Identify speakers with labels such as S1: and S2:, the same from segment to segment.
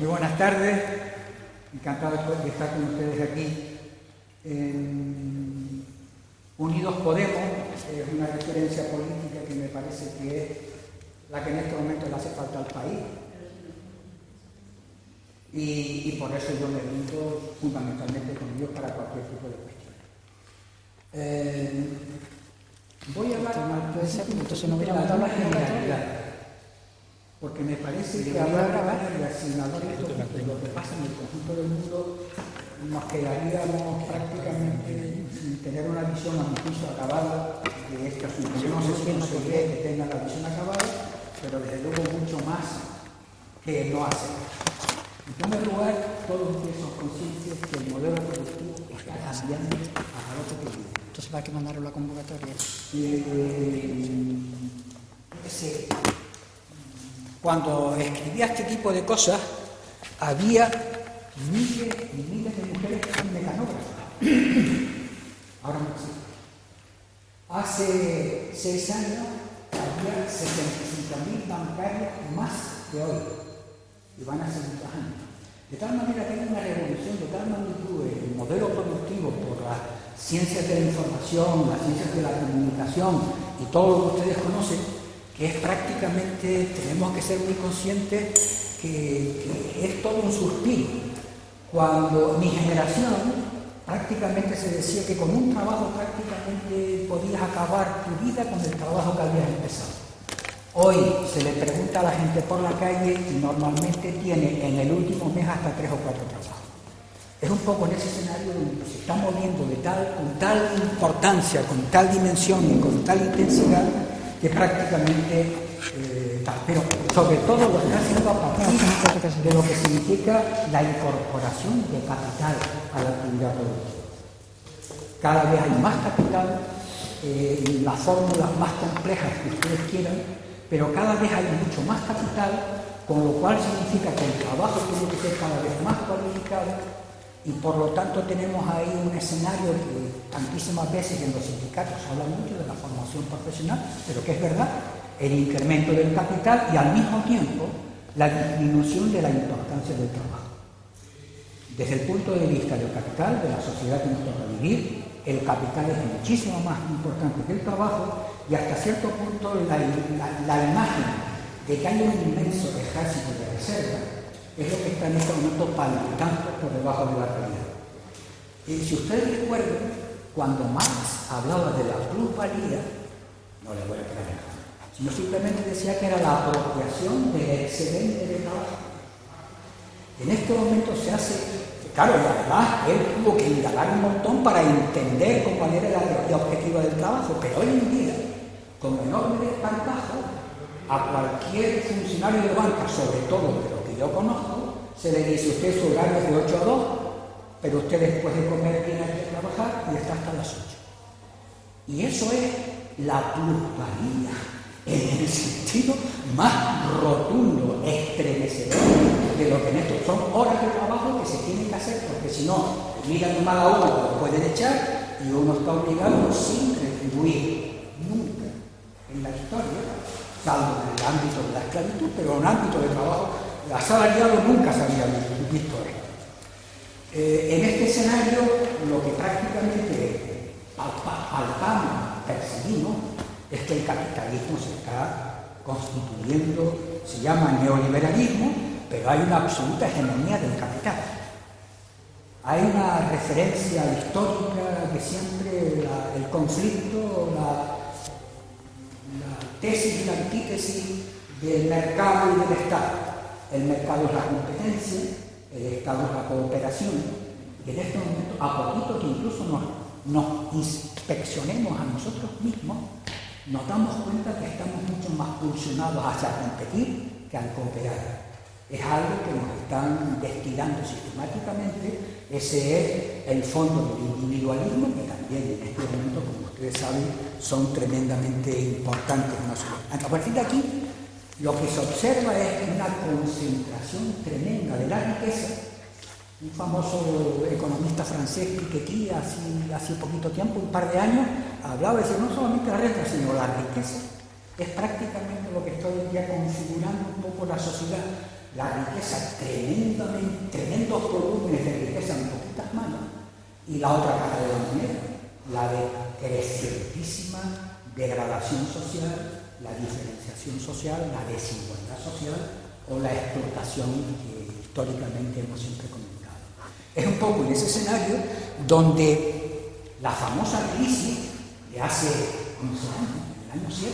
S1: Muy buenas tardes, encantado de estar con ustedes aquí. Unidos Podemos es una referencia política que me parece que es la que en este momento le hace falta al país. Y, por eso yo me brindo fundamentalmente con ellos para cualquier tipo de cuestión. Eh, voy a hablar entonces no hubiera la generalidad porque me parece que hablar de asignadores de lo que pasa en el conjunto del mundo nos quedaríamos prácticamente sin tener una visión a mi juicio acabada de este asunto. Yo no sé si conseguiré que tenga la visión acabada, pero desde luego mucho más que no hacer. En primer lugar, todos son conscientes que el modelo productivo está cambiando a otro que
S2: Entonces va a que mandaron la convocatoria.
S1: Eh, ese, cuando escribía este tipo de cosas, había miles y miles de mujeres que son mecanógrafas. Ahora no existe. Hace seis años había 75.000 bancarios más que hoy. Y van a muchos años. De tal manera que hay una revolución de tal magnitud el modelo productivo por las ciencias de la información, las ciencias de la comunicación y todo lo que ustedes conocen, es prácticamente, tenemos que ser muy conscientes que, es todo un suspiro. Cuando mi generación prácticamente se decía que con un trabajo prácticamente podías acabar tu vida con el trabajo que habías empezado. Hoy se le pregunta a la gente por la calle y normalmente tiene en el último mes hasta tres o cuatro trabajos. Es un poco en ese escenario donde se está moviendo de tal, con tal importancia, con tal dimensión y con tal intensidad que prácticamente eh, pero sobre todo lo está haciendo a partir de lo que significa la incorporación de capital a la actividad productiva. Cada vez hay más capital, eh, las fórmulas más complejas que ustedes quieran, pero cada vez hay mucho más capital, con lo cual significa que el trabajo tiene que ser cada vez más cualificado y por lo tanto tenemos ahí un escenario que tantísimas veces en los sindicatos habla mucho de la formación profesional, pero que es verdad, el incremento del capital y al mismo tiempo la disminución de la importancia del trabajo. Desde el punto de vista del capital, de la sociedad que nos toca vivir, el capital es muchísimo más importante que el trabajo y hasta cierto punto la, la imagen de que hay un inmenso ejército de reserva es lo que está en este momento palpitando por debajo de la realidad. Y si ustedes recuerdan, cuando Marx hablaba de la plusvalía, no le voy a creer sino simplemente decía que era la apropiación del excedente de trabajo. En este momento se hace, claro, además él tuvo que indagar un montón para entender cuál era la realidad objetiva del trabajo, pero hoy en día, con enorme desparpajo, a cualquier funcionario de banca, sobre todo de yo conozco, se le dice usted su horario es de 8 a 2, pero usted después de comer tiene que trabajar y está hasta las 8. Y eso es la plusvalía, en el sentido más rotundo, estremecedor de lo que en esto son horas de trabajo que se tienen que hacer, porque si no, miran mal a uno, lo pueden echar y uno está obligado sin retribuir nunca en la historia, salvo en el ámbito de la esclavitud, pero en el ámbito de trabajo asalariado nunca se había visto eh, en este escenario, lo que prácticamente palpamos, percibimos, es que el capitalismo se está constituyendo, se llama neoliberalismo, pero hay una absoluta hegemonía del capital. Hay una referencia histórica que siempre el conflicto, la tesis y la antítesis del mercado y del Estado el mercado es la competencia, el Estado es la cooperación, y en este momento, a poquito que incluso nos, inspeccionemos a nosotros mismos, nos damos cuenta que estamos mucho más pulsionados hacia competir que al cooperar. Es algo que nos están destilando sistemáticamente, ese es el fondo del individualismo, que también en este momento, como ustedes saben, son tremendamente importantes. A partir de aquí, lo que se observa es una concentración tremenda de la riqueza. Un famoso economista francés, Piketty, hace, hace poquito tiempo, un par de años, hablaba de decir, no solamente la renta, sino la riqueza. Es prácticamente lo que está hoy día configurando un poco la sociedad. la riqueza tremendamente, tremendos volúmenes de riqueza en poquitas manos, y la otra cara de la moneda, la de crecientísima degradación social, la diferenciación social, la desigualdad social o la explotación que históricamente hemos siempre comentado. Es un poco en ese escenario donde la famosa crisis de hace 11 años, en el año 7,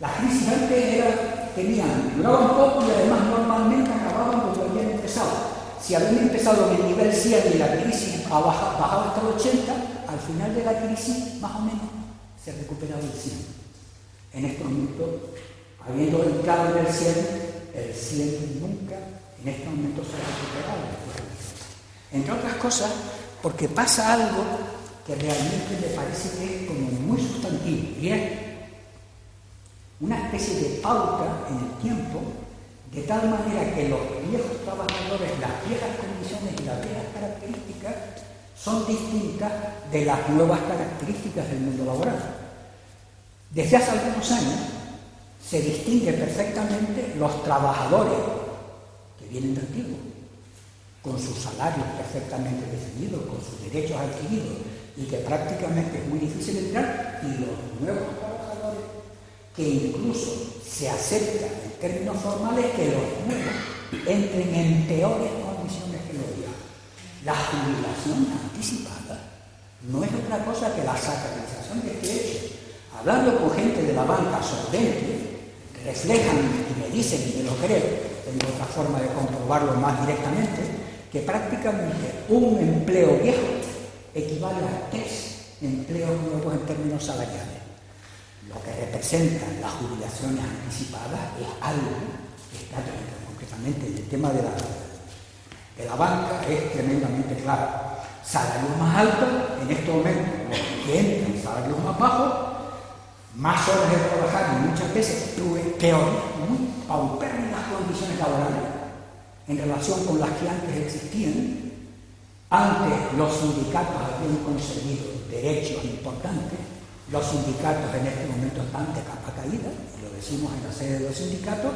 S1: las crisis antes era, tenían, duraban poco y además normalmente acababan cuando habían empezado. Si habían empezado en el nivel 100 y la crisis bajaba hasta el 80, al final de la crisis, más o menos, se recuperaba el 100. En este momento, habiendo entrado en el 100, el 100 nunca, en este momento se ha. Entre otras cosas, porque pasa algo que realmente me parece que es como muy sustantivo, y es una especie de pauta en el tiempo, de tal manera que los viejos trabajadores, las viejas condiciones y las viejas características son distintas de las nuevas características del mundo laboral. Desde hace algunos años se distingue perfectamente los trabajadores que vienen de antiguo, con sus salarios perfectamente definidos, con sus derechos adquiridos, y que prácticamente es muy difícil entrar, y los nuevos trabajadores que incluso se acepta en términos formales que los nuevos entren en peores condiciones que los viejos. La jubilación anticipada no es otra cosa que la sacralización de este. Hablando con gente de la banca solvente, reflejan y me dicen, y me lo creo, tengo otra forma de comprobarlo más directamente, que prácticamente un empleo viejo equivale a tres empleos nuevos en términos salariales. Lo que representan las jubilaciones anticipadas es algo que está concretamente en el tema de la, de la banca es tremendamente claro. Salarios más altos, en este momento los que entran salarios más bajos, más horas de trabajar y muchas veces peor, muy paupérrimas condiciones laborales en relación con las que antes existían, antes los sindicatos habían conseguido derechos importantes, los sindicatos en este momento están de capa caída, lo decimos en la sede de los sindicatos,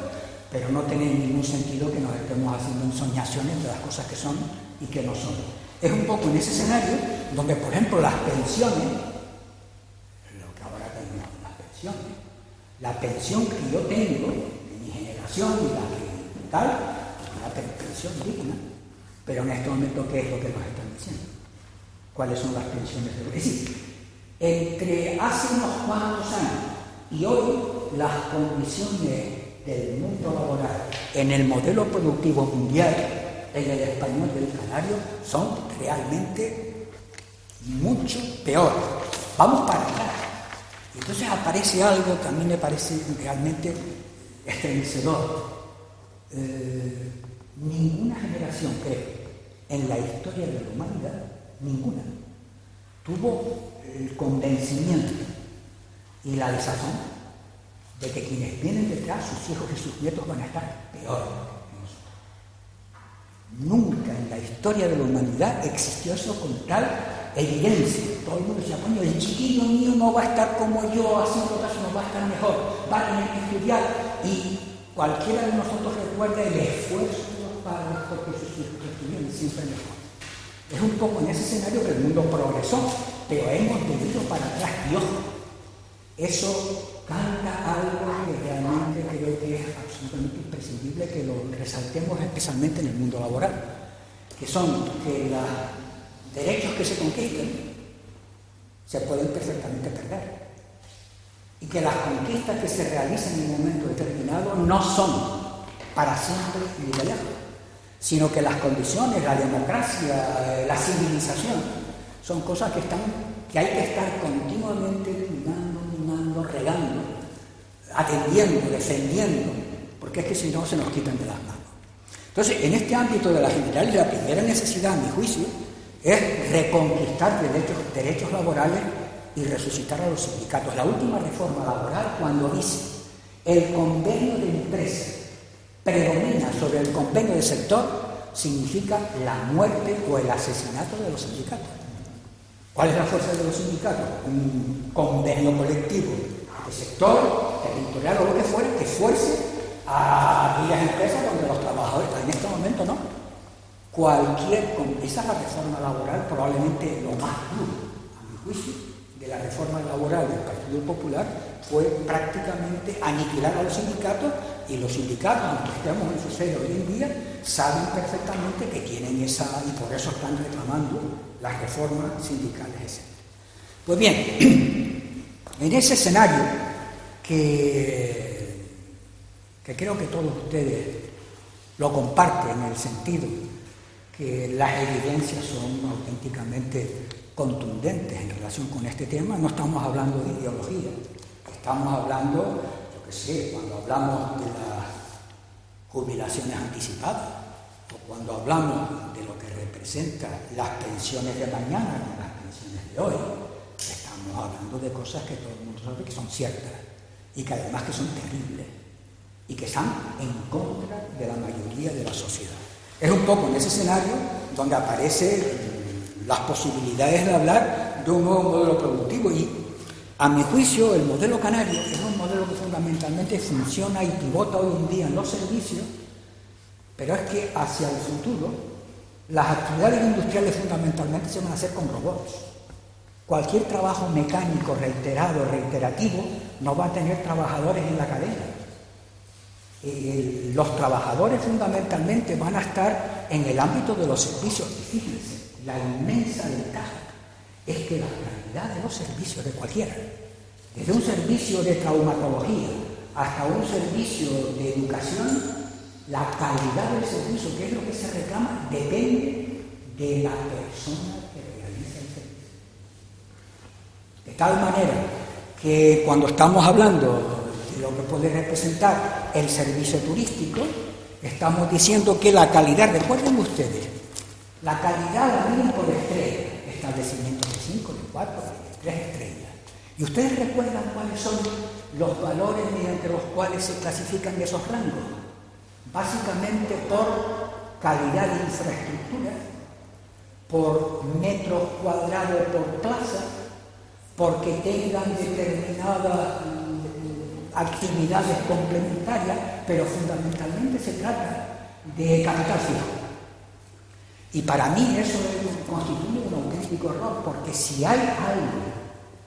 S1: pero no tiene ningún sentido que nos estemos haciendo ensoñaciones de las cosas que son y que no son. Es un poco en ese escenario donde, por ejemplo, las pensiones, lo que ahora tenemos la pensión que yo tengo de mi generación y la que tal, una pensión digna, pero en este momento, ¿qué es lo que nos están diciendo? ¿Cuáles son las pensiones de Es decir, entre hace unos cuantos años y hoy, las condiciones del mundo laboral en el modelo productivo mundial, en el español y el canario, son realmente mucho peor. Vamos para atrás. Entonces aparece algo que a mí me parece realmente estremecedor. Eh, ninguna generación, creo, en la historia de la humanidad, ninguna, tuvo el convencimiento y la desazón de que quienes vienen detrás, sus hijos y sus nietos, van a estar peor que nosotros. Nunca en la historia de la humanidad existió eso con tal evidencia. Todo el mundo decía, coño, el chiquillo mío no va a estar como yo haciendo caso, no va a estar mejor, va a tener que estudiar. Y cualquiera de nosotros recuerda el esfuerzo de los padres porque sus hijos estuvieran siempre mejor. Es un poco en ese escenario que el mundo progresó, pero hemos venido para atrás. Dios, eso canta algo que realmente creo que es absolutamente imprescindible que lo resaltemos especialmente en el mundo laboral, que son que los derechos que se conquistan se pueden perfectamente perder y que las conquistas que se realizan en un momento determinado no son para siempre y de lejos, sino que las condiciones, la democracia, la civilización, son cosas que están, que hay que estar continuamente regando, atendiendo, defendiendo, porque es que si no se nos quitan de las manos. Entonces, en este ámbito de la general, la primera necesidad, a mi juicio, es reconquistar derechos, laborales y resucitar a los sindicatos. La última reforma laboral, cuando dice el convenio de empresa predomina sobre el convenio de sector, significa la muerte o el asesinato de los sindicatos. ¿Cuál es la fuerza de los sindicatos? Un convenio colectivo de sector, territorial o lo que fuera, que fuerce a aquellas empresas donde los trabajadores, en este momento no. Cualquier, esa es la reforma laboral probablemente lo más duro, a mi juicio, de la reforma laboral del Partido Popular fue prácticamente aniquilar a los sindicatos y los sindicatos, aunque estemos en su sede hoy en día, saben perfectamente que tienen esa, y por eso están reclamando las reformas sindicales, etc. Pues bien, en ese escenario que, que creo que todos ustedes lo comparten en el sentido que las evidencias son auténticamente contundentes en relación con este tema, no estamos hablando de ideología, estamos hablando, yo qué sé, cuando hablamos de las jubilaciones anticipadas, o cuando hablamos de lo que representa las pensiones de mañana con las pensiones de hoy, estamos hablando de cosas que todo el mundo sabe que son ciertas y que además que son terribles y que están en contra de la mayoría de la sociedad. Es un poco en ese escenario donde aparecen las posibilidades de hablar de un nuevo modelo productivo y a mi juicio el modelo canario es un modelo que fundamentalmente funciona y pivota hoy en día en los servicios, pero es que hacia el futuro las actividades industriales fundamentalmente se van a hacer con robots. Cualquier trabajo mecánico reiterado, reiterativo, no va a tener trabajadores en la cadena los trabajadores fundamentalmente van a estar en el ámbito de los servicios. Y fíjense, la inmensa ventaja es que la calidad de los servicios de cualquiera, desde un servicio de traumatología hasta un servicio de educación, la calidad del servicio, que es lo que se reclama, depende de la persona que realiza el servicio. De tal manera que cuando estamos hablando lo que puede representar el servicio turístico, estamos diciendo que la calidad, recuerden ustedes, la calidad la miden por estrella, establecimientos de 5, de 4, de 3 estrellas. ¿Y ustedes recuerdan cuáles son los valores mediante los cuales se clasifican esos rangos? Básicamente por calidad de infraestructura, por metros cuadrados por plaza, porque tengan determinada actividades complementarias, pero fundamentalmente se trata de capital fijo. Y para mí eso constituye un auténtico error, porque si hay algo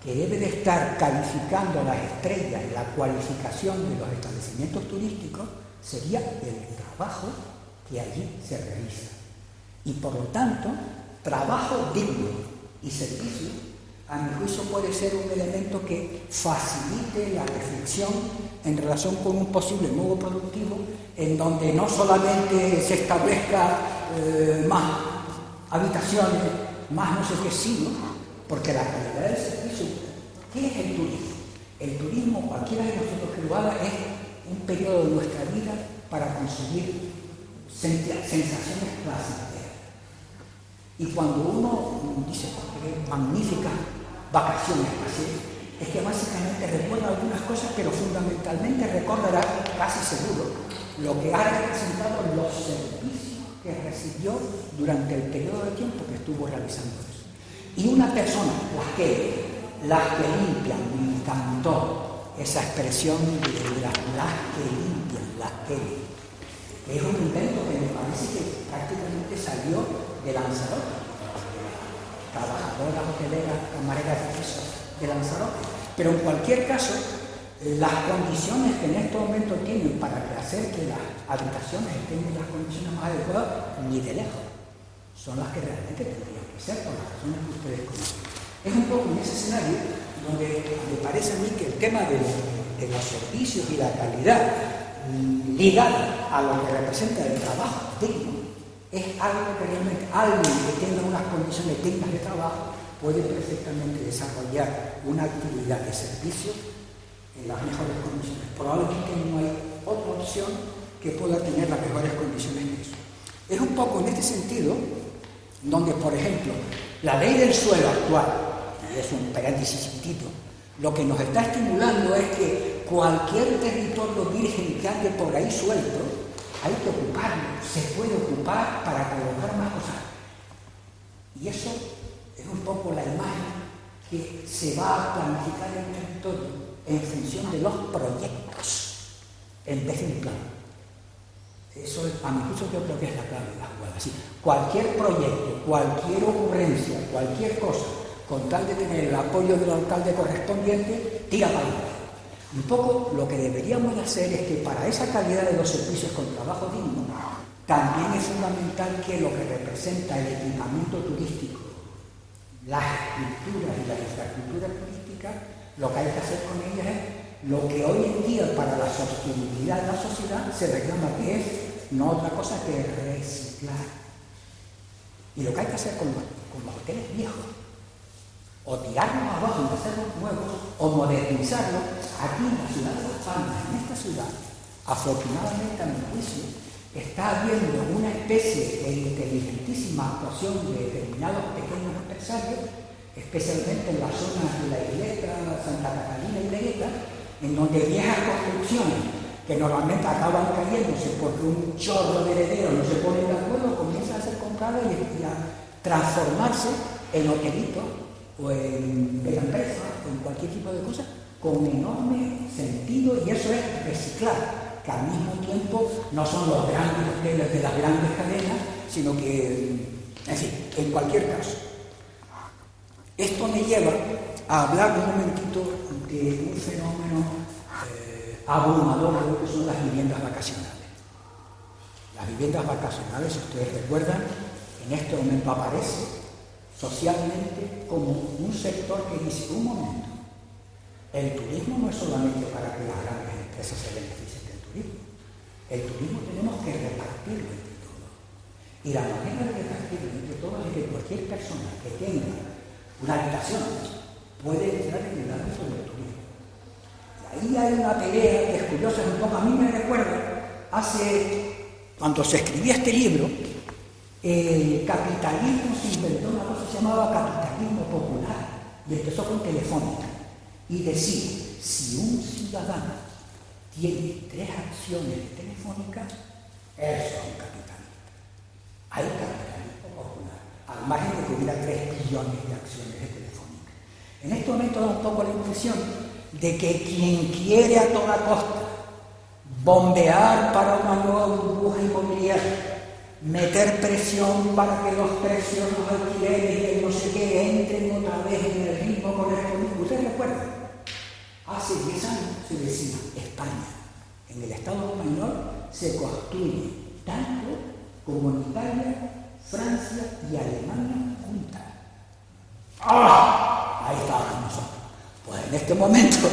S1: que debe de estar calificando las estrellas, la cualificación de los establecimientos turísticos, sería el trabajo que allí se realiza. Y por lo tanto, trabajo digno y servicio a mi juicio puede ser un elemento que facilite la reflexión en relación con un posible nuevo productivo en donde no solamente se establezca eh, más habitaciones, más no sé qué, sino porque la calidad del servicio, ¿qué es el turismo? El turismo, cualquiera de nosotros que lo haga, es un periodo de nuestra vida para conseguir sensaciones placenteras. Y cuando uno dice, magnífica vacaciones así, es que básicamente recuerda algunas cosas, pero fundamentalmente recordará, casi seguro, lo que ha representado los servicios que recibió durante el periodo de tiempo que estuvo realizando eso. Y una persona, las que, las que limpian, me encantó esa expresión de las, las que limpian, las que, es un invento que me parece que prácticamente salió de Lanzarote trabajadoras hoteleras, camareras de Lanzarote. Pero en cualquier caso, las condiciones que en este momento tienen para hacer que las habitaciones estén en las condiciones más adecuadas, ni de lejos, son las que realmente tendrían que ser por las razones que ustedes conocen. Es un poco en ese escenario donde me parece a mí que el tema de, de los servicios y la calidad ligada a lo que representa el trabajo digno es algo que realmente alguien que tenga unas condiciones dignas de trabajo puede perfectamente desarrollar una actividad de servicio en las mejores condiciones. Probablemente no hay otra opción que pueda tener las mejores condiciones de eso. Es un poco en este sentido donde, por ejemplo, la ley del suelo actual, y es un paréntesis chiquitito, lo que nos está estimulando es que cualquier territorio virgen que ande por ahí suelto, hay que ocuparlo, se puede ocupar para colocar más cosas. Y eso es un poco la imagen que se va a planificar en el territorio en función de los proyectos. en vez de un plan. Eso, a mi juicio, yo creo que es la clave de la jugada. cualquier proyecto, cualquier ocurrencia, cualquier cosa, con tal de tener el apoyo del alcalde correspondiente, tira para adelante. Un poco lo que deberíamos hacer es que para esa calidad de los servicios con trabajo digno, también es fundamental que lo que representa el equipamiento turístico, las estructuras y la infraestructura turística, lo que hay que hacer con ellas es lo que hoy en día para la sostenibilidad de la sociedad se reclama que es no otra cosa que reciclar. Y lo que hay que hacer con los, con los hoteles viejos, o tirarlos abajo y hacerlos nuevos, o modernizarlos, aquí en la ciudad de Las Palmas, en esta ciudad, afortunadamente a mi juicio, está habiendo una especie de inteligentísima actuación de determinados pequeños empresarios, especialmente en las zonas de la Isleta, Santa Catalina y Legueta, en donde viejas construcciones que normalmente acaban cayéndose porque un chorro de herederos no se pone de acuerdo, comienzan a ser compradas y a transformarse en hotelitos o en empresa o en cualquier tipo de cosa con enorme sentido y eso es reciclar que al mismo tiempo no son los grandes hoteles de las grandes cadenas, sino que, en fin, en cualquier caso. Esto me lleva a hablar un momentito de un fenómeno eh, abrumador que son las viviendas vacacionales. Las viviendas vacacionales, si ustedes recuerdan, en este momento aparece socialmente como un sector que dice, un momento, el turismo no es solamente para que las grandes empresas se beneficien el turismo tenemos que repartirlo entre todos. Y la manera de repartirlo entre todos es que cualquier persona que tenga una habitación puede entrar en el ámbito del turismo. Y ahí hay una pelea que es curiosa, un poco a mí me recuerda, hace, cuando se escribía este libro, el capitalismo se inventó una cosa que se llamaba capitalismo popular y empezó con Telefónica. Y decía, si un ciudadano tiene tres acciones telefónicas, eso es un capitalista. Hay capitalismo popular, al margen de que hubiera tres billones de acciones telefónicas. En este momento da un la impresión de que quien quiere a toda costa bombear para una nueva burbuja inmobiliaria, meter presión para que los precios, los alquileres y no sé qué entren otra vez en el ritmo correspondiente. ¿Ustedes recuerdan? Hace 10 años se decía España. En el Estado español se construye tanto como en Italia, Francia y Alemania juntas. ¡Ah! Ahí estábamos nosotros. Pues en este momento,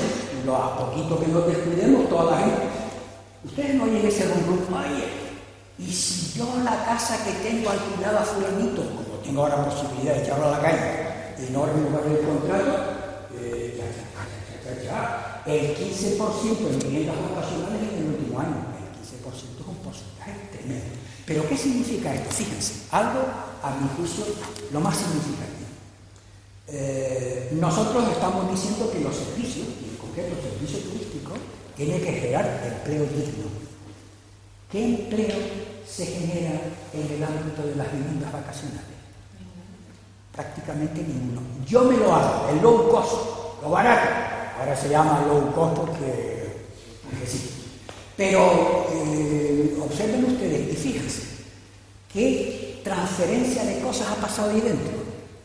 S1: lo a poquito que nos descuidemos, toda la gente. Ustedes no oyen ese rumbo, oye, y si yo la casa que tengo alquilada a fulanito, como tengo ahora posibilidad de echarlo a la calle y no renovar el contrato, eh, el 15% en viviendas vacacionales en el último año. El 15% es un porcentaje. Pero ¿qué significa esto? Fíjense, algo a mi juicio lo más significativo. Eh, nosotros estamos diciendo que los servicios, y en concreto el servicio turístico, tiene que generar empleo digno. ¿Qué empleo se genera en el ámbito de las viviendas vacacionales? Prácticamente ninguno. Yo me lo hago, el low cost, lo barato, Ahora se llama low cost porque, sí. Pero eh, observen ustedes y fíjense qué transferencia de cosas ha pasado ahí dentro.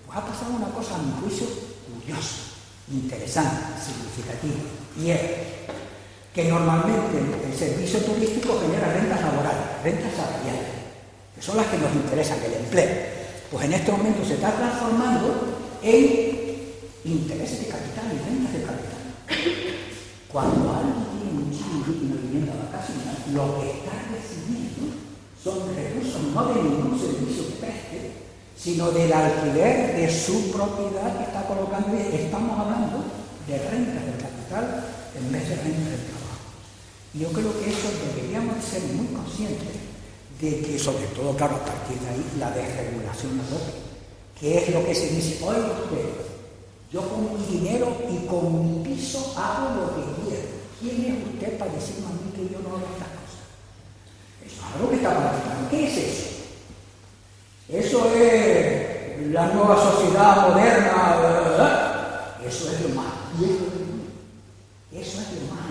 S1: Pues ha pasado una cosa a mi juicio curiosa, interesante, significativa. Y es que normalmente el servicio turístico genera rentas laborales, rentas salariales, que son las que nos interesan, el empleo. Pues en este momento se está transformando en intereses de capital y rentas de capital. Cuando alguien tiene y una vivienda vacacional, lo que está recibiendo son recursos no de ningún servicio que preste, sino del alquiler de su propiedad que está colocando. Estamos hablando de rentas del capital en vez de rentas del trabajo. Yo creo que eso deberíamos ser muy conscientes de que, sobre todo, claro, a partir de ahí, la desregulación no que es lo que se dice, hoy usted, yo con mi dinero y con mi piso hago lo que quiero. ¿Quién es usted para decirme a mí que yo no hago estas cosas? Eso es algo que está pasando. ¿Qué es eso? Eso es la nueva sociedad moderna. Eso es lo más. Eso es lo más.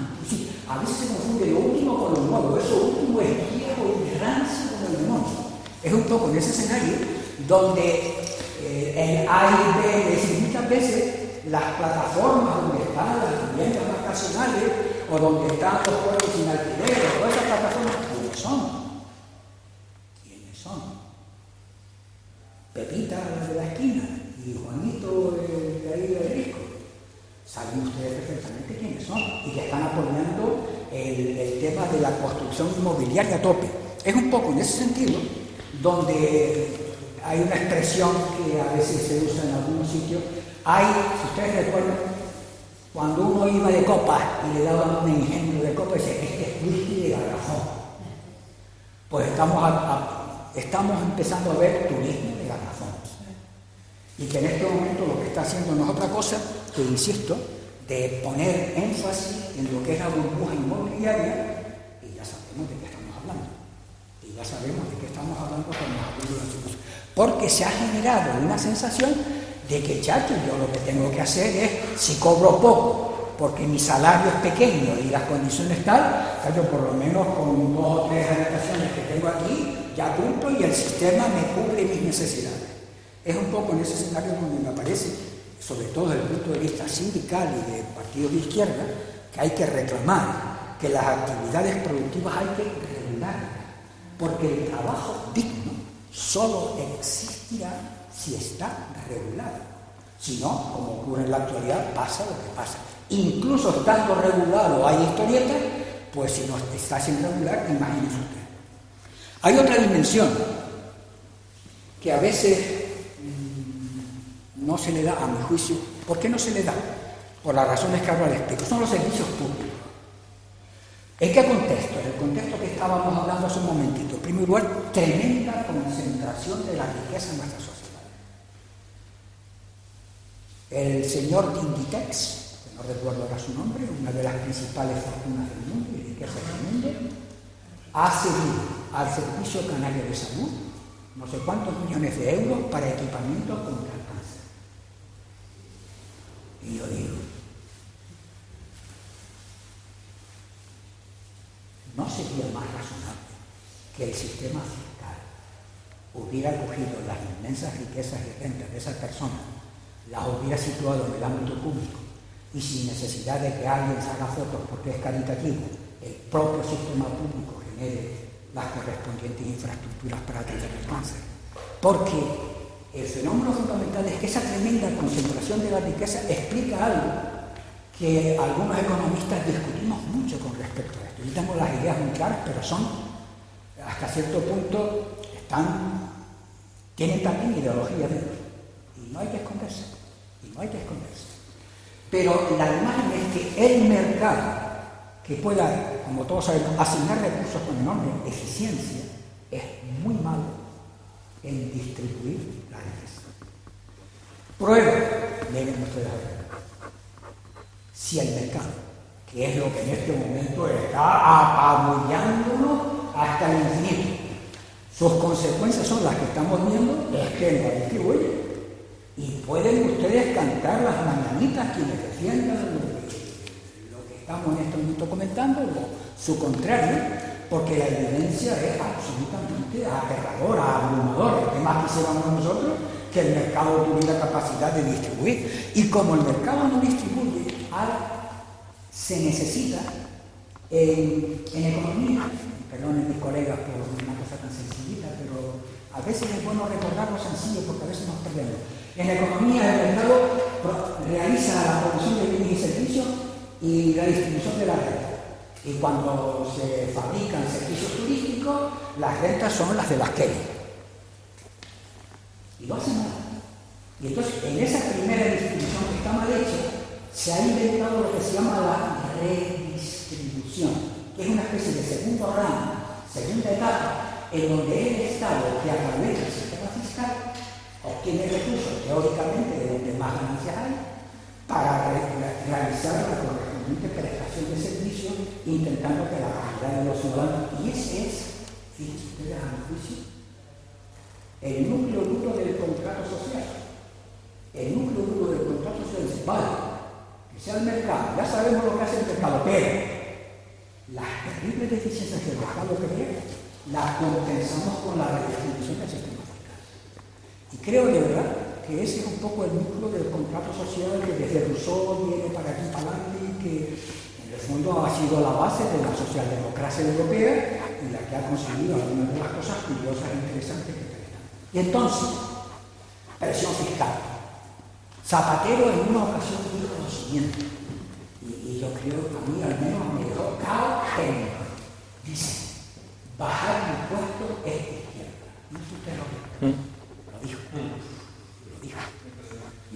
S1: A veces se confunde lo último con lo nuevo. Eso último es viejo y rancio como el demonio. Es un poco en ese escenario donde eh, el A muchas veces las plataformas donde están las viviendas vacacionales o donde están los pueblos sin alquiler, todas esas plataformas, ¿quiénes son? ¿Quiénes son? Pepita, de la esquina, y Juanito, eh, de ahí del disco. Saben ustedes perfectamente quiénes son y que están apoyando el, el tema de la construcción inmobiliaria a tope. Es un poco en ese sentido donde hay una expresión que a veces se usa en algunos sitios. Hay, si ustedes recuerdan, cuando uno iba de copas y le daban un ingenio de copa, dice, este es whisky de garrafón. Pues estamos, estamos empezando a ver turismo de garrafón. Y que en este momento lo que está haciendo no es otra cosa que, insisto, de poner énfasis en lo que es la burbuja inmobiliaria, y ya sabemos de qué estamos hablando. Y ya sabemos de qué estamos hablando cuando hablamos de porque se ha generado una sensación de que, chacho, yo lo que tengo que hacer es, si cobro poco, porque mi salario es pequeño y las condiciones tal, yo por lo menos con dos o tres habitaciones que tengo aquí, ya cumplo y el sistema me cubre mis necesidades. Es un poco en ese escenario donde me aparece, sobre todo desde el punto de vista sindical y de partidos de izquierda, que hay que reclamar que las actividades productivas hay que regular, porque el trabajo digno solo existirá si está regulado. Si no, como ocurre en la actualidad, pasa lo que pasa. Incluso estando regulado hay historietas, pues si no está sin regular, imagínese usted. Hay otra dimensión que a veces no se le da, a mi juicio, ¿por qué no se le da? Por las razones que ahora les explico. Son los servicios públicos. ¿En qué contexto? En el contexto que estábamos hablando hace un momentito. En primer lugar, tremenda concentración de la riqueza en nuestra sociedad. El señor Dinditex, que no recuerdo ahora su nombre, una de las principales fortunas del mundo y riquezas del mundo, ha cedido al Servicio Canario de Salud no sé cuántos millones de euros para equipamiento contra. Y yo digo, ¿No sería más razonable que el sistema fiscal hubiera cogido las inmensas riquezas y rentas de esas personas, las hubiera situado en el ámbito público y sin necesidad de que alguien se haga fotos porque es caritativo, el propio sistema público genere las correspondientes infraestructuras para atender el cáncer? Porque el fenómeno fundamental es que esa tremenda concentración de la riqueza explica algo que algunos economistas discutimos mucho con respecto a yo tengo las ideas muy claras, pero son, hasta cierto punto, están, tienen también ideología dentro. Y no hay que esconderse. Y no hay que esconderse. Pero la imagen es que el mercado que pueda, como todos sabemos, asignar recursos con enorme eficiencia, es muy malo en distribuir la riqueza. Prueba, miren ustedes si el mercado que es lo que en este momento está apabullándonos hasta el infinito. Sus consecuencias son las que estamos viendo, es que no distribuye. Y pueden ustedes cantar las mañanitas quienes defiendan lo que, estamos en este momento comentando, o su contrario, porque la evidencia es absolutamente aterradora, abrumadora. ¿Qué más quisiéramos nosotros? Que el mercado tuviera capacidad de distribuir. Y como el mercado no distribuye, hay se necesita en, economía, perdonen mis colegas por una cosa tan sencillita, pero a veces es bueno recordar lo sencillo porque a veces nos perdemos. En economía el mercado realiza la producción de bienes y servicios y la distribución de la renta. Y cuando se fabrican servicios turísticos, las rentas son las de las que Y no hace nada. Y entonces, en esa primera distribución que está mal hecha, se ha inventado lo que se llama la redistribución, que es una especie de segundo ramo, segunda etapa, en donde el Estado, que a través del sistema fiscal, obtiene recursos teóricamente de donde más ganancias hay, para realizar la correspondiente prestación de servicios, intentando que la calidad de los ciudadanos, y ese es, el núcleo duro del contrato social. El núcleo duro del contrato social es, vale, sea el mercado, ya sabemos lo que hace el mercado, pero las terribles deficiencias que el mercado crea la compensamos con la redistribución del sistema fiscal. Y creo de verdad que ese es un poco el núcleo del contrato social que desde Rousseau viene para aquí para adelante que en el fondo ha sido la base de la socialdemocracia europea y la que ha conseguido algunas de las cosas curiosas e interesantes que tenemos. Y entonces, presión fiscal. Zapatero en una ocasión dijo lo siguiente, y, yo creo que a mí al menos me dejó cao. Dice, bajar impuestos es izquierda. No usted lo que ¿Mm? lo dijo.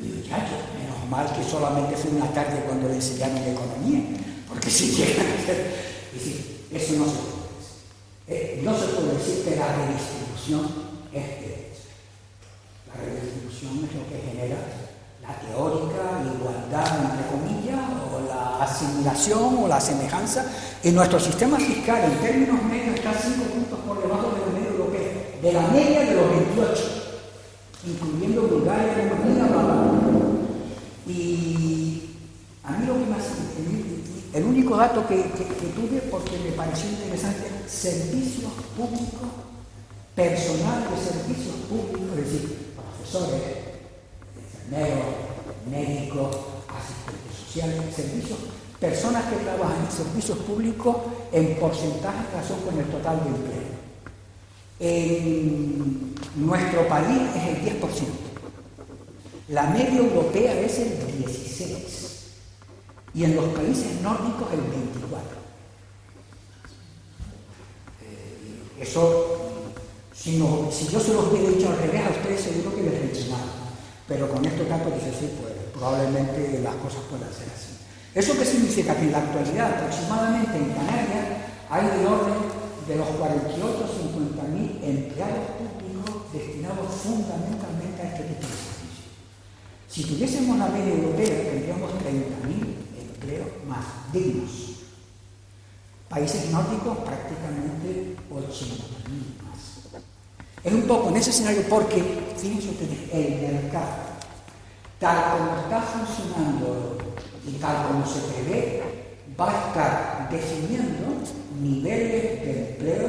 S1: Y ya, menos mal que solamente fue una tarde cuando le enseñaron economía, porque si llegan a hacer... Es decir, eso no se puede decir. Eh, no se puede decir que la redistribución es derecha. La redistribución es lo que genera la teórica igualdad, entre comillas, o la asimilación o la semejanza. En nuestro sistema fiscal, en términos medios, está cinco puntos por debajo de la media europea, de la media de los 28, incluyendo Bulgaria, Rumanía, bla, bla, Y a mí lo que más, el, único dato que, que tuve, porque me pareció interesante, servicios públicos, personal de servicios públicos, es decir, profesores, enfermeros, médicos, asistentes sociales, servicios, personas que trabajan en servicios públicos en porcentaje en con el total de empleo. En nuestro país es el 10%. La media europea es el 16%. Y en los países nórdicos el 24%. Eh, eso, si, yo se los hubiera dicho al revés a ustedes, seguro que les mencionaba. Pero con estos datos dice, sí, pues probablemente las cosas puedan ser así. ¿Eso qué significa? Que en la actualidad aproximadamente en Canarias hay de orden de los 48 o 50 mil empleados públicos destinados fundamentalmente a este tipo de servicios. Si tuviésemos la media europea, tendríamos 30.000 empleos más dignos. Países nórdicos prácticamente 80.000 es un poco en ese escenario porque, fíjense ustedes, el mercado, tal como está funcionando y tal como se prevé, va a estar definiendo niveles de empleo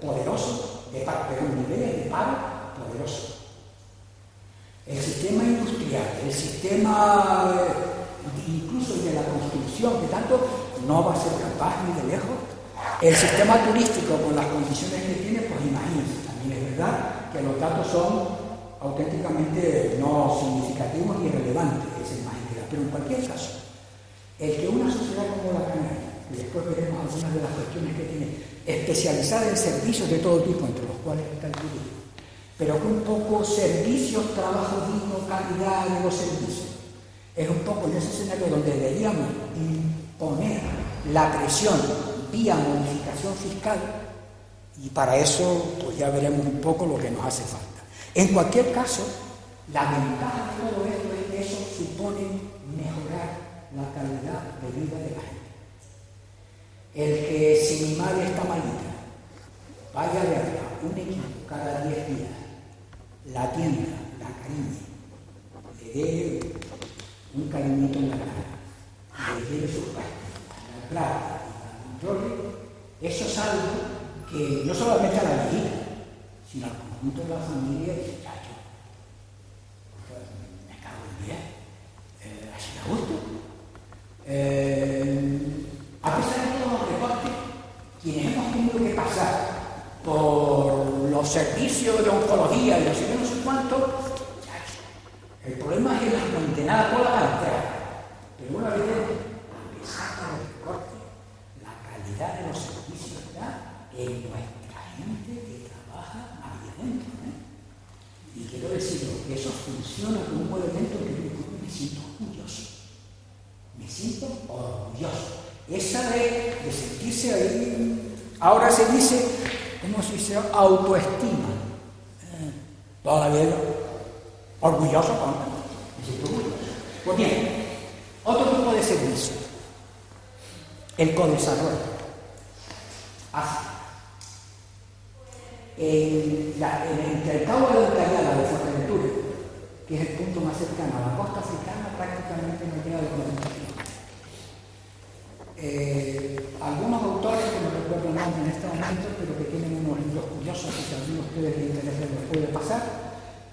S1: poderosos, de paro, niveles de paro poderosos. El sistema industrial, el sistema eh, incluso de la construcción, que tanto no va a ser capaz ni de lejos, el sistema turístico con las condiciones que tiene, pues imagínense es verdad que los datos son auténticamente no significativos ni relevantes, es más pero en cualquier caso, el que una sociedad como la Canaria, y después veremos algunas de las cuestiones que tiene, especializada en servicios de todo tipo, entre los cuales está el turismo, pero con un poco servicios, trabajo digno, calidad de los servicios, es un poco en ese escenario donde deberíamos imponer la presión vía modificación fiscal y para eso, pues ya veremos un poco lo que nos hace falta. En cualquier caso, la ventaja de todo esto es que eso supone mejorar la calidad de vida de la gente. El que si mi madre está malita, vaya a verla un equipo cada 10 días, la atienda, la cariñe, le dé un cariñito en la cara, le lleve sus pastillas, la y la controle, eso es algo que no solamente a la viejita, sino al conjunto de la familia y dice, chacho, me cago en día, eh, así me gusto. Eh, a pesar de todos los recortes, quienes hemos tenido que pasar por los servicios de oncología y no sé no sé cuánto, el problema es que las mantenadas por la cartera. Pero una vez, a pesar de los recortes, la calidad de los servicios está en nuestra gente que trabaja ahí adentro. ¿eh? Y quiero decirlo, que eso funciona como un elemento que me siento orgulloso. Me siento orgulloso. Esa de, sentirse ahí, ahora se dice, ¿cómo se dice? Autoestima. ¿Eh? Todavía orgulloso, orgulloso. Pues bien, otro tipo de servicio, el co-desarrollo. Así en, entre el Cabo de Guayana de Fuerteventura, que es el punto más cercano a la costa africana, prácticamente no llega de 40 kilómetros. Eh, algunos autores, que no recuerdo el nombre en este momento, pero que tienen unos libros analizar,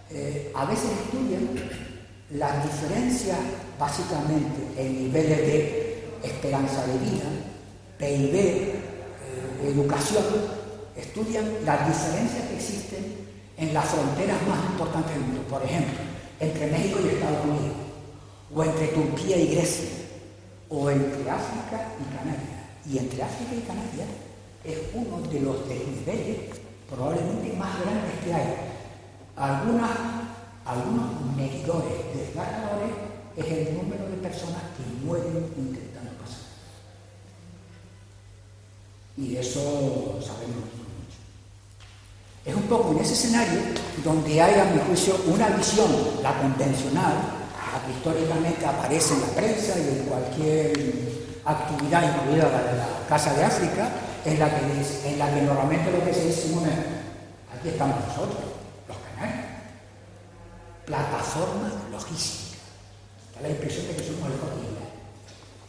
S1: eh, a veces estudian las diferencias básicamente en niveles de esperanza de vida, PIB, eh, educación, estudian las diferencias que existen en las fronteras más importantes del mundo, por ejemplo, entre México y Estados Unidos, o entre Turquía y Grecia, o entre África y Canarias. Y entre África y Canarias es uno de los desniveles probablemente más grandes que hay. Algunas, algunos medidores desgarradores es el número de personas que mueren intentando pasar. Y eso sabemos mucho. Es un poco en ese escenario donde hay, a mi juicio, una visión, la convencional, históricamente aparece en la prensa y en cualquier actividad incluida la de la Casa de África, en la que, en la que normalmente lo que se dice es, aquí estamos nosotros, los canarios, plataforma logística. Da la impresión de que somos el cordillera,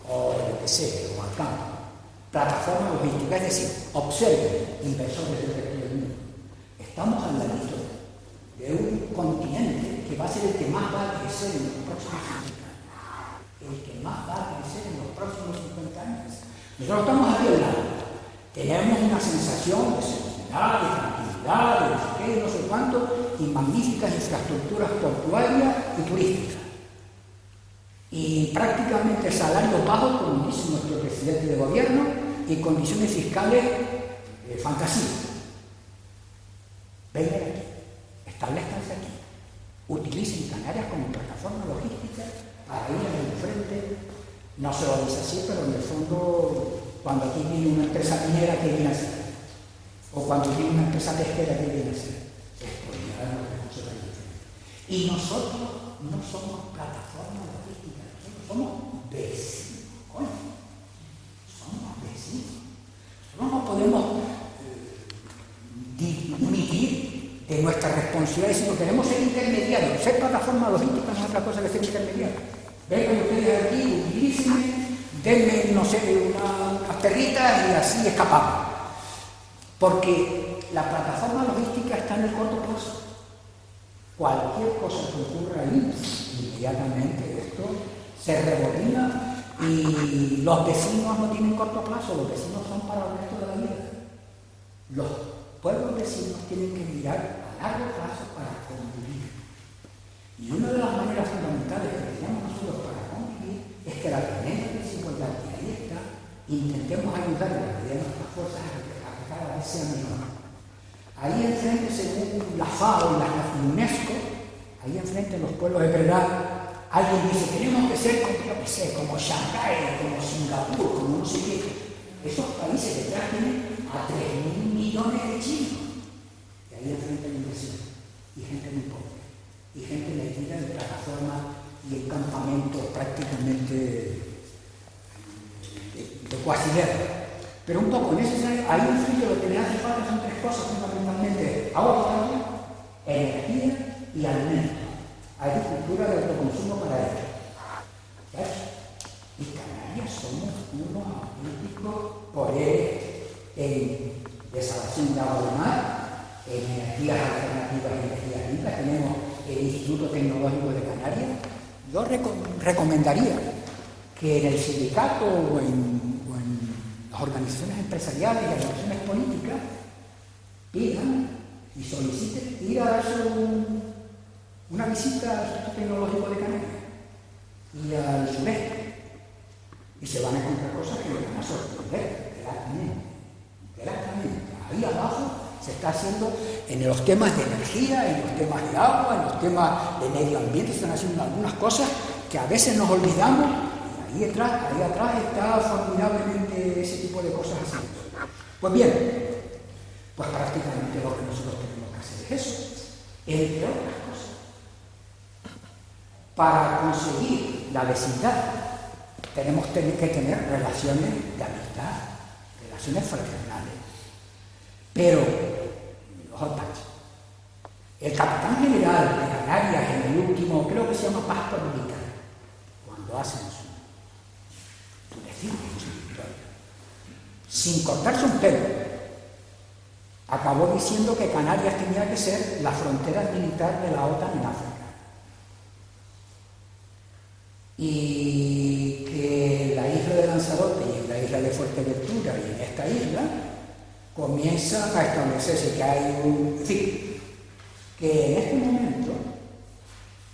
S1: o lo que sea, o acá. Plataforma logística, es decir, observen, inversores del resto del mundo. Estamos al ladito de un continente que va a ser el que más va a crecer en los próximos 50 años. El que más va a crecer en los próximos 50 años. Nosotros estamos aquí al lado. Tenemos una sensación de seguridad, de tranquilidad, de no sé no sé cuánto, y magníficas infraestructuras portuarias y turísticas. Y prácticamente salarios bajos, como dice nuestro presidente de gobierno, y condiciones fiscales eh, fantasías. Vengan aquí, establezcanse aquí, utilicen Canarias como plataforma logística para ir al frente, no se lo dice así, pero en el fondo cuando aquí viene una empresa minera, ¿qué viene a hacer? O cuando viene una empresa pesquera, ¿qué viene a hacer? Y nosotros no somos plataforma logística, nosotros somos vecinos, coño. Somos vecinos. Nosotros no podemos eh, de nuestra responsabilidad, sino queremos ser intermediarios. Ser plataforma logística no es otra cosa que ser intermediario. Vengan ustedes aquí, utilícenme denme, no sé, unas perritas y así escapamos. Porque la plataforma logística está en el corto plazo. Cualquier cosa que ocurra ahí, inmediatamente esto se rebobina y los vecinos no tienen corto plazo, los vecinos son para el resto de la vida. Los pueblos vecinos tienen que mirar a largo plazo para convivir. Y una de las maneras fundamentales que tenemos nosotros para convivir es que la tremenda y ahí está, intentemos ayudar a la medida de nuestras fuerzas a que cada vez sea menor. Ahí enfrente, según la FAO y la UNESCO, ahí enfrente los pueblos de verdad, alguien dice, tenemos que ser como, yo sé, como Shanghái, como Singapur, como no sé qué. Esos países detrás tienen a 3.000 millones de chinos. Y ahí enfrente hay inversión. Y gente muy pobre. Y gente metida en plataformas y en campamentos prácticamente de guerra. Pero un poco en ese escenario, ahí un sitio lo que le hace falta son tres cosas fundamentalmente: agua energía y alimento. Agricultura de autoconsumo para ellos. Y Canarias somos unos auténticos poderes en de agua de mar, en energías alternativas y energías limpias. Tenemos el Instituto Tecnológico de Canarias. Yo recomendaría que en el sindicato o en las organizaciones empresariales y organizaciones políticas pidan y soliciten ir a darse una visita al Centro Tecnológico de Canarias y al sureste. Y se van a encontrar cosas que les van a sorprender gratamente. Ahí abajo se está haciendo en los temas de energía, en los temas de agua, en los temas de medio ambiente, se están haciendo algunas cosas que a veces nos olvidamos Ahí atrás, ahí atrás está formidablemente ese tipo de cosas así. Pues bien, pues prácticamente lo que nosotros tenemos que hacer es eso, entre otras cosas. Para conseguir la vecindad tenemos que tener relaciones de amistad, relaciones fraternales. Pero, ojo, el capitán general de Canarias en el último, creo que se llama Pastor Militar, cuando hacen su sin cortarse un pelo, acabó diciendo que Canarias tenía que ser la frontera militar de la OTAN en África. Y que la isla de Lanzarote y en la isla de Fuerteventura y en esta isla comienza a establecerse que hay un... En fin, que en este momento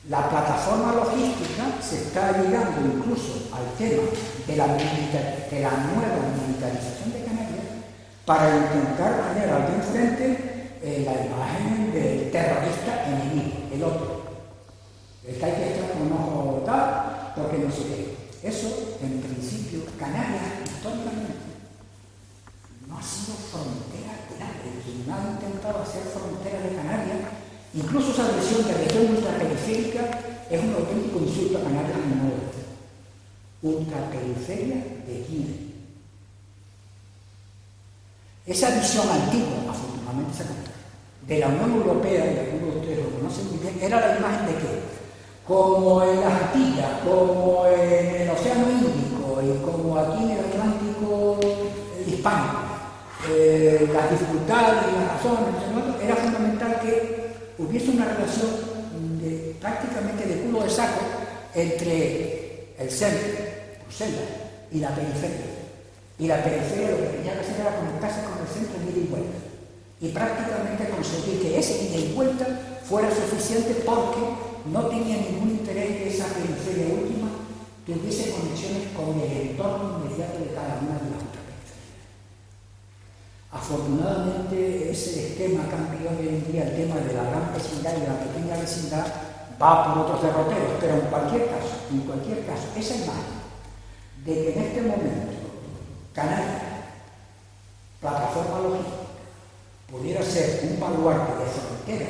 S1: la plataforma logística se está llegando incluso al tema de la, de nueva militarización de Canarias para intentar poner al frente eh, la imagen del terrorista enemigo, el otro. Que hay que estar con un ojo tal, porque no sé qué. Eso, en principio, Canarias, históricamente, ha sido frontera de nadie. Quien ha intentado hacer frontera de Canarias Incluso esa versión de región ultraperiférica es un auténtico insulto a Canarias en el Ultraperiferia de Guinea. Esa visión antigua, afortunadamente se de la Unión Europea, y algunos de ustedes lo conocen muy bien, era la imagen de que, como en las Antillas, como en el Océano Índico y como aquí en el Atlántico hispánico, eh, las dificultades y las razones, era fundamental que hubiese una relación prácticamente de culo de saco entre el centro, Bruselas, y la periferia. Y la periferia lo que tenía que hacer era conectarse con el centro de ida y vuelta. Y prácticamente conseguir que ese ida y vuelta fuera suficiente porque no tenía ningún interés que esa periferia última tuviese conexiones con el entorno inmediato de cada una de las Afortunadamente ese esquema cambió hoy en día, el tema de la gran vecindad y la pequeña vecindad, va por otros derroteros, pero en cualquier caso, en cualquier caso, esa imagen de que en este momento Canarias, plataforma logística, pudiera ser un baluarte de frontera,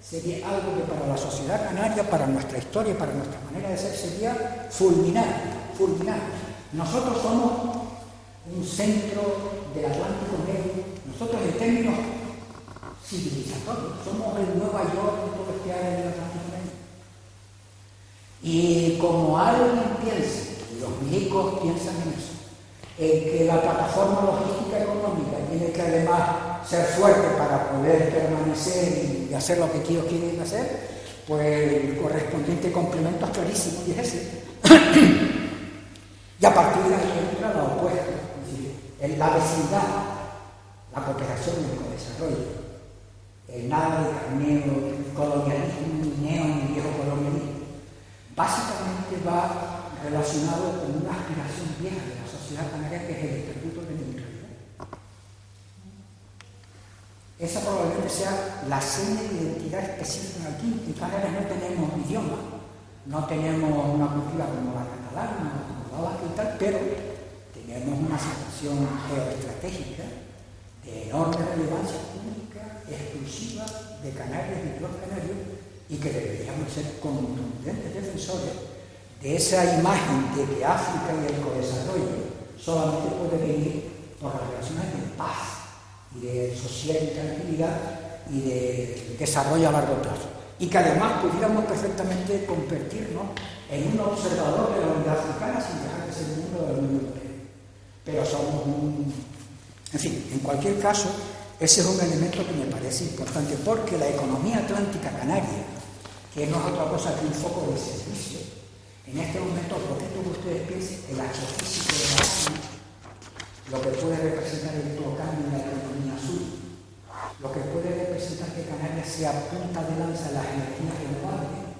S1: sería algo que para la sociedad canaria, para nuestra historia, para nuestra manera de ser, sería fulminante, fulminante. Nosotros somos un centro del Atlántico Medio, nosotros en términos civilizatorios somos el Nueva York todo este área del Atlántico Medio. Y como alguien piensa, y los milicos piensan en eso, en que la plataforma logística económica tiene que además ser fuerte para poder permanecer y hacer lo que ellos quieren hacer, pues el correspondiente complemento es clarísimo y es ese. y a partir de ahí entra la opuesta en la vecindad, la cooperación y el desarrollo, el neocolonialismo, neo ni viejo colonialismo, básicamente va relacionado con una aspiración vieja de la sociedad canaria que es el estatuto de neutralidad. Esa probablemente sea la seña de identidad específica aquí. En Canarias no tenemos idioma, no tenemos una cultura como la catalana, como la vasca y tal, pero tenemos una situación geoestratégica de enorme relevancia pública, exclusiva de Canarias y de los canarios, y que deberíamos ser contundentes defensores de esa imagen de que África y el co-desarrollo solamente puede venir por las relaciones de paz y de social y tranquilidad y de desarrollo a largo plazo. Y que además pudiéramos perfectamente convertirnos en un observador de la unidad africana sin dejar de ser miembro de la Unión Europea pero somos un... En fin, en cualquier caso, ese es un elemento que me parece importante porque la economía atlántica canaria, que no es otra cosa que un foco de servicio, en este momento, por que ustedes piensen, el acto físico de la lo que puede representar el cambio en la economía sur, lo que puede representar que Canarias sea punta de lanza en las energías renovables,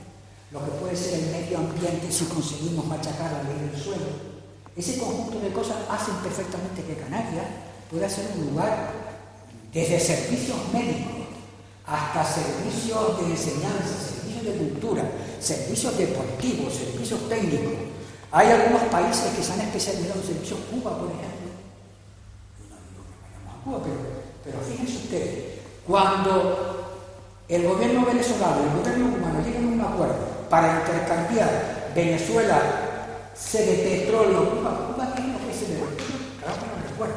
S1: lo que puede ser el medio ambiente si conseguimos machacar la ley del suelo, ese conjunto de cosas hacen perfectamente que Canarias pueda ser un lugar desde servicios médicos hasta servicios de enseñanza, servicios de cultura, servicios deportivos, servicios técnicos. Hay algunos países que se han especializado en servicios Cuba, por ejemplo. No digo que vayamos a Cuba, pero, pero fíjense ustedes, cuando el gobierno venezolano y el gobierno cubano llegan a un acuerdo para intercambiar Venezuela se de petróleo. Cuba, Cuba tiene lo que se de claro que no recuerdo.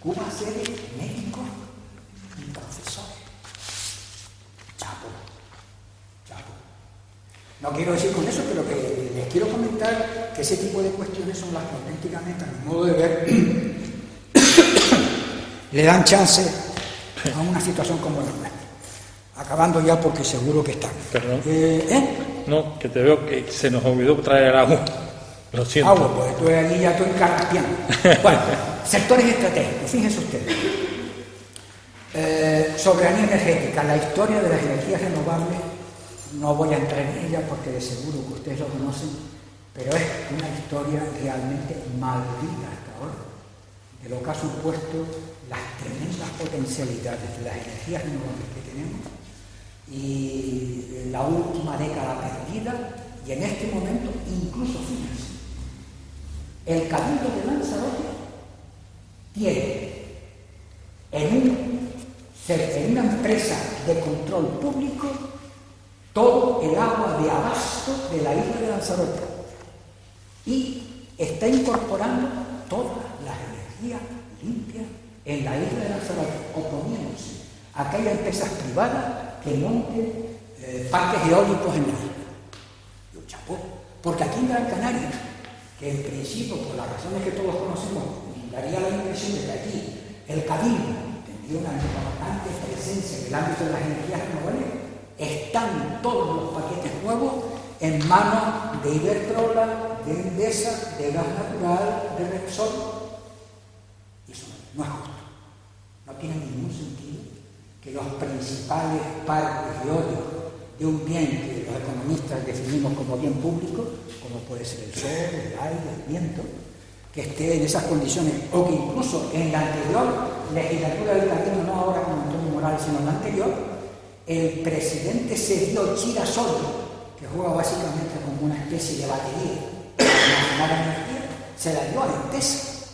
S1: Cuba sede médicos y profesores. Chapo, chapo. No quiero decir con eso, pero que les quiero comentar que ese tipo de cuestiones son las que auténticamente, a mi modo de ver, le dan chance a una situación como la nuestra. Acabando ya porque seguro que está.
S3: Perdón.
S1: Eh, ¿eh?
S3: No, que te veo que se nos olvidó traer agua. Lo siento.
S1: Agua, pues estoy aquí ya estoy carrapeando. Bueno, sectores estratégicos, fíjense ustedes. Eh, soberanía energética, la historia de las energías renovables, no voy a entrar en ella porque de seguro que ustedes lo conocen, pero es una historia realmente maldita hasta ahora, de lo que ha supuesto las tremendas potencialidades de las energías renovables que tenemos y la última década perdida y en este momento incluso fíjense, el Cabildo de Lanzarote tiene en un en una empresa de control público todo el agua de abasto de la isla de Lanzarote y está incorporando todas las energías limpias en la isla de Lanzarote, oponiéndose a que haya empresas privadas que monten eh, parques eólicos en la isla. Yo chapó, porque aquí en Gran Canaria, que en principio, por las razones que todos conocemos, daría la impresión de que aquí el cabildo y una importante presencia en el ámbito de las energías renovables, están todos los paquetes nuevos en manos de Iberdrola, de Endesa, de Gas Natural, de Repsol. Y eso no es justo. No tiene ningún sentido que los principales parques eólicos de un bien que los economistas definimos como bien público, como puede ser el sol, el aire, el viento, que esté en esas condiciones, o que incluso en la anterior legislatura educativa, no ahora con Antonio Morales, sino en la anterior, el presidente se dio Chirasol, que juega básicamente como una especie de batería energía, se la dio a Entesa.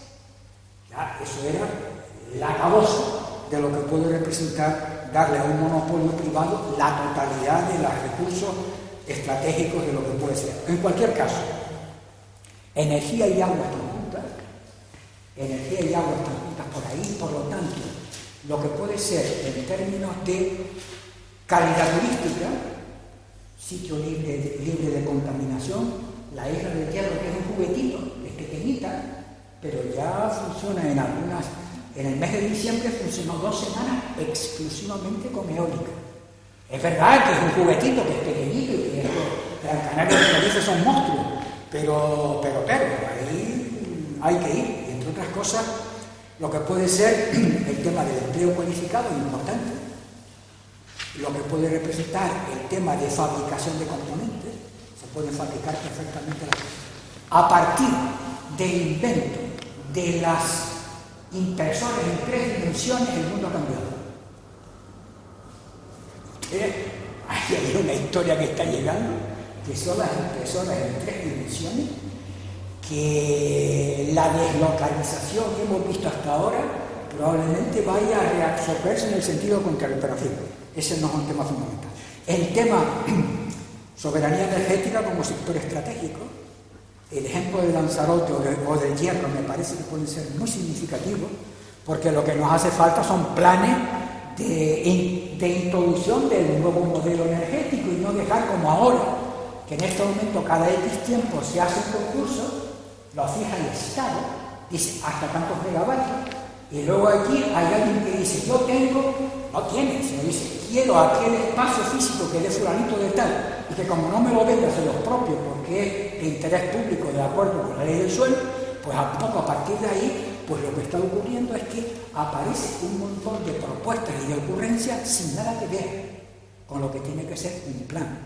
S1: Ya, eso era la causa de lo que puede representar darle a un monopolio privado la totalidad de los recursos estratégicos de lo que puede ser. En cualquier caso, energía y agua energía y agua están juntas por ahí, por lo tanto, lo que puede ser en términos de calidad turística, sitio libre de, libre de contaminación, la isla del hierro que es un juguetito, es pequeñita, pero ya funciona en algunas, en el mes de diciembre funcionó dos semanas exclusivamente con eólica. Es verdad que es un juguetito, que es pequeñito y que Gran Canaria y son monstruos, pero, pero, pero, ahí hay que ir otras cosas, lo que puede ser el tema del empleo cualificado importante, lo que puede representar el tema de fabricación de componentes, se pueden fabricar perfectamente las cosas. A partir del invento de las impresoras en tres dimensiones, el mundo ha cambiado. hay una historia que está llegando, que son las impresoras en tres dimensiones, que la deslocalización que hemos visto hasta ahora probablemente vaya a reabsorberse en el sentido contrario, pero fin, ese no es un tema fundamental. El tema soberanía energética como sector estratégico, el ejemplo de Lanzarote o, del hierro me parece que puede ser muy significativo, porque lo que nos hace falta son planes de, introducción del nuevo modelo energético y no dejar como ahora, que en este momento cada X tiempo se hace un concurso lo fija el Estado, dice hasta tantos megavatios, y luego aquí hay alguien que dice, yo tengo, no tiene, sino dice, quiero aquel espacio físico que dé fulanito de tal, y que como no me lo vendas de los propios porque es de interés público de acuerdo con la ley del suelo, pues a poco a partir de ahí, pues lo que está ocurriendo es que aparece un montón de propuestas y de ocurrencias sin nada que ver con lo que tiene que ser un plan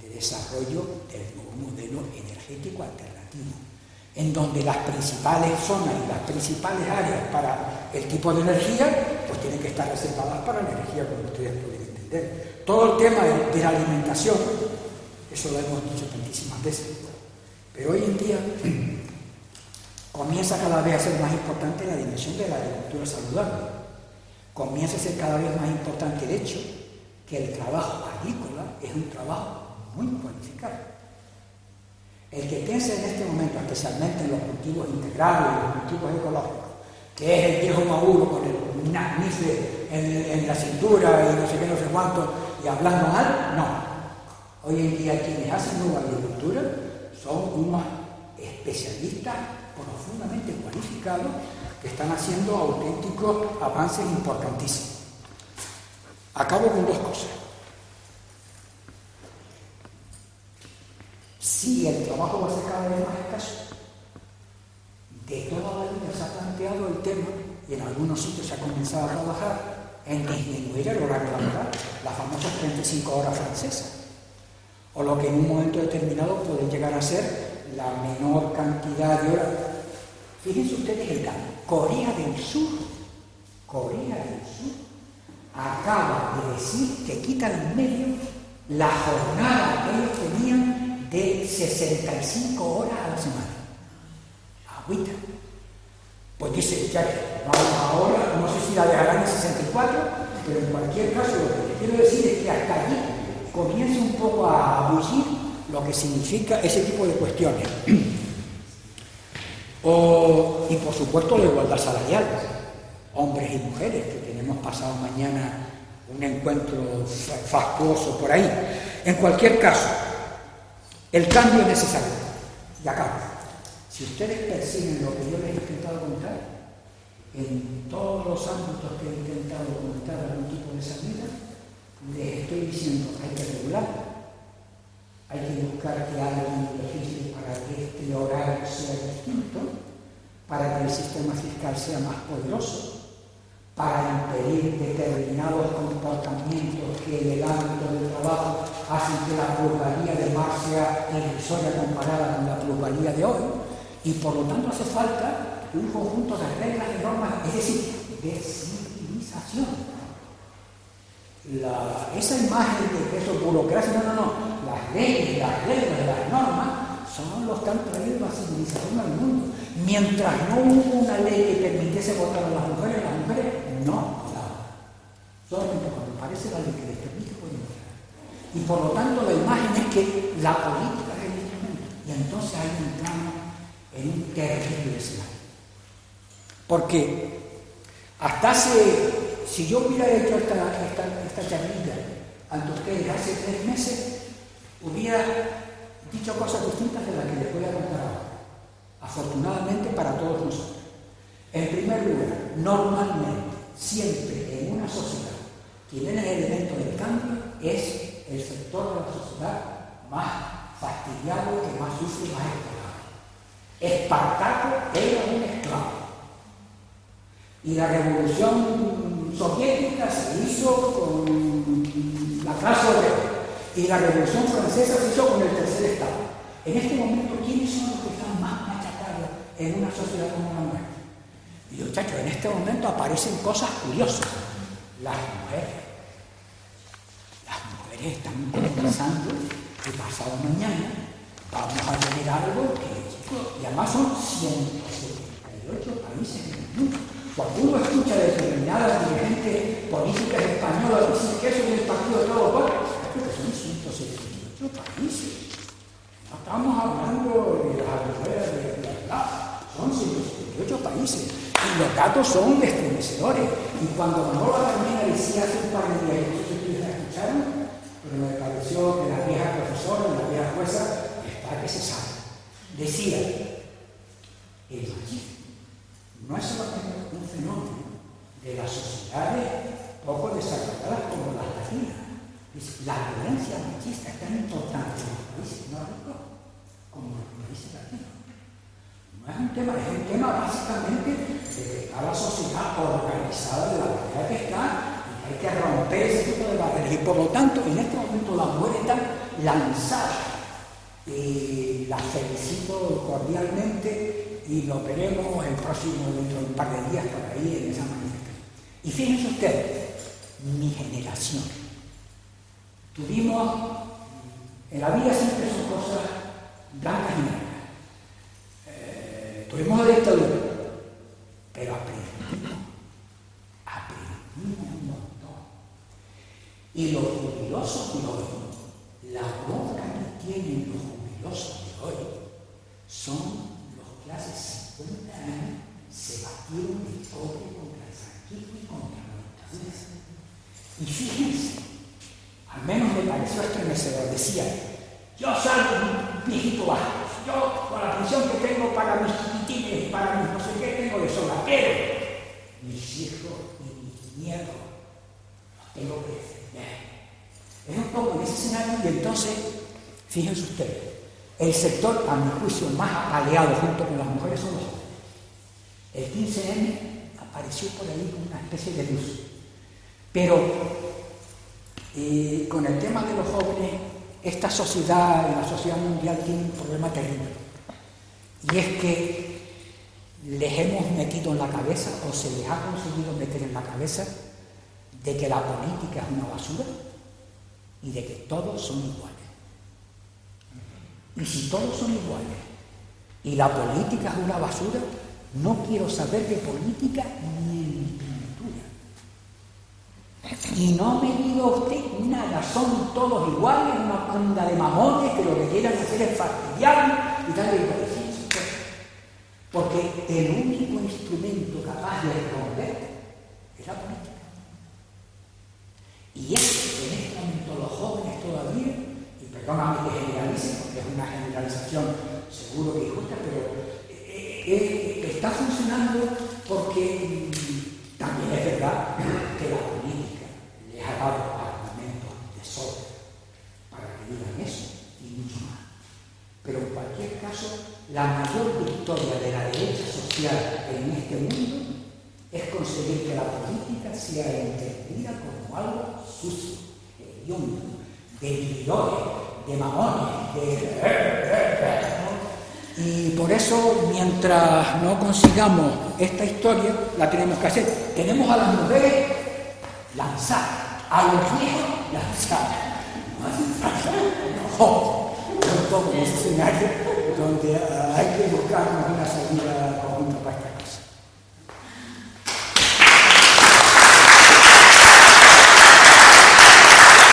S1: de desarrollo del nuevo modelo energético alternativo en donde las principales zonas y las principales áreas para el tipo de energía, tienen que estar reservadas para la energía, como ustedes pueden entender. Todo el tema de, la alimentación, eso lo hemos dicho tantísimas veces, pero hoy en día comienza cada vez a ser más importante la dimensión de la agricultura saludable. Comienza a ser cada vez más importante el hecho que el trabajo agrícola es un trabajo muy cualificado. El que piense en este momento, especialmente en los cultivos integrales, los cultivos ecológicos, que es el viejo Maduro con el nifle en, la cintura y no sé qué, no sé cuánto, y hablando mal, no. Hoy en día quienes hacen nueva agricultura son unos especialistas profundamente cualificados que están haciendo auténticos avances importantísimos. Acabo con dos cosas. Si el trabajo va a ser cada vez más escaso, de toda la vida se ha planteado el tema, y en algunos sitios se ha comenzado a trabajar, en disminuir el horario laboral, las famosas 35 horas francesas, o lo que en un momento determinado puede llegar a ser la menor cantidad de horas. Fíjense ustedes el caso, Corea del Sur, Corea del Sur, acaba de decir que quita en medio la jornada que ellos tenían de 65 horas a la semana. Agüita. Pues dice, ya ahora, no sé si la dejarán en 64, pero en cualquier caso lo que quiero decir es que hasta allí comienza un poco a bullir lo que significa ese tipo de cuestiones. y por supuesto la igualdad salarial, hombres y mujeres, que tenemos pasado mañana un encuentro fastuoso por ahí. En cualquier caso, el cambio es necesario. Y acá. Si ustedes persiguen lo que yo les he intentado contar, en todos los ámbitos que he intentado comentar algún tipo de salida, les estoy diciendo hay que regular, hay que buscar que alguien legisle para que este horario sea distinto, para que el sistema fiscal sea más poderoso, para impedir determinados comportamientos que en el ámbito del trabajo hacen que la plusvalía de mar sea irrisoria comparada con la plusvalía de hoy, y por lo tanto hace falta un conjunto de reglas y normas, es decir, de civilización. esa imagen de que eso es burocracia, no, no, no, las leyes, las reglas, las normas son los que han traído la civilización al mundo. Mientras no hubo una ley que permitiese votar a las mujeres, las mujeres no votaban. Solamente cuando aparece la ley que les permite pueden votar. Y por lo tanto la imagen es que la política es el instrumento. Y entonces hay un plano en un terrible escenario. Porque hasta hace, si yo hubiera hecho esta, esta, esta charlilla ante ustedes hace tres meses, hubiera dicho cosas distintas de las que les voy a contar ahora. Afortunadamente para todos nosotros. En primer lugar, normalmente, siempre en una sociedad, quien es el elemento del cambio es el sector de la sociedad más fastidiado, que más sufre, más Espartaco era un esclavo. Y la revolución soviética se hizo con la clase obrera. Y la revolución francesa se hizo con el tercer Estado. En este momento, ¿quiénes son los que están más machacados en una sociedad como la nuestra? Y muchachos, en este momento aparecen cosas curiosas. Las mujeres. Las mujeres están pensando que pasado mañana vamos a tener algo que y además son 178 países en el mundo. Cuando uno escucha de determinadas dirigentes políticas españolas decir que eso es el partido de todos los creo que son 178 países. No estamos hablando de las afueras de la verdad, son 178 países. Y los datos son estremecedores. Y cuando Manolo Carmena decía hace un par de días, si ustedes la escucharon, pero me pareció que la vieja profesora, la vieja jueza, que se sabe decía, el machismo no es solamente un fenómeno de las sociedades poco desarrolladas como las latinas. La violencia machista es tan importante en los países nórdicos como en los países latinos. No es un tema, es un tema básicamente de a la sociedad organizada de la manera que está y hay que romper ese tipo de barreras. Y por lo tanto, en este momento la mujer está lanzada y la felicito cordialmente y lo veremos el próximo, dentro de un par de días por ahí en esa manifestación. Y fíjense ustedes, mi generación, tuvimos, en la vida siempre son cosas blancas y negras. Eh, tuvimos la dictadura, pero aprendimos, aprendimos un montón. Y los jubilosos de hoy, la bronca que tienen los los de hoy son los que hace 50 años se batieron de cobre contra el franquismo y contra la dictadura. Y fíjense, al menos me pareció estremecedor, decía, yo salgo un viejito bajo, yo con la pensión que tengo para mis chiquitines, para mis no sé qué tengo de sobra, pero mis hijos y mis nietos no tengo que defender. Es un poco en ese escenario y entonces, fíjense ustedes, el sector, a mi juicio, más apaleado junto con las mujeres son los jóvenes. El 15M apareció por ahí como una especie de luz. Pero eh, con el tema de los jóvenes, esta sociedad, la sociedad mundial, tiene un problema terrible. Y es que les hemos metido en la cabeza, o se les ha conseguido meter en la cabeza, de que la política es una basura y de que todos son iguales. Y si todos son iguales y la política es una basura, no quiero saber de política ni en pintura. Y no me diga usted nada, son todos iguales, una banda de mamones que lo que quieran hacer es fastidiar y y cual. Porque el único instrumento capaz de romper es la política. Y es que en este momento los jóvenes todavía, perdóname que generalice, porque es una generalización seguro que injusta, pero eh, eh, eh, está funcionando porque mm, también es verdad que la política les ha dado argumentos de sobra para que digan eso y mucho más. Pero en cualquier caso, la mayor victoria de la derecha social en este mundo es conseguir que la política sea entendida como algo sucio, hediondo, de de mamones, de... Y por eso, mientras no consigamos esta historia, la tenemos que hacer. Tenemos a las mujeres lanzar, a los viejos lanzar. No, un poco un escenario donde hay que buscar una salida conjunta para esta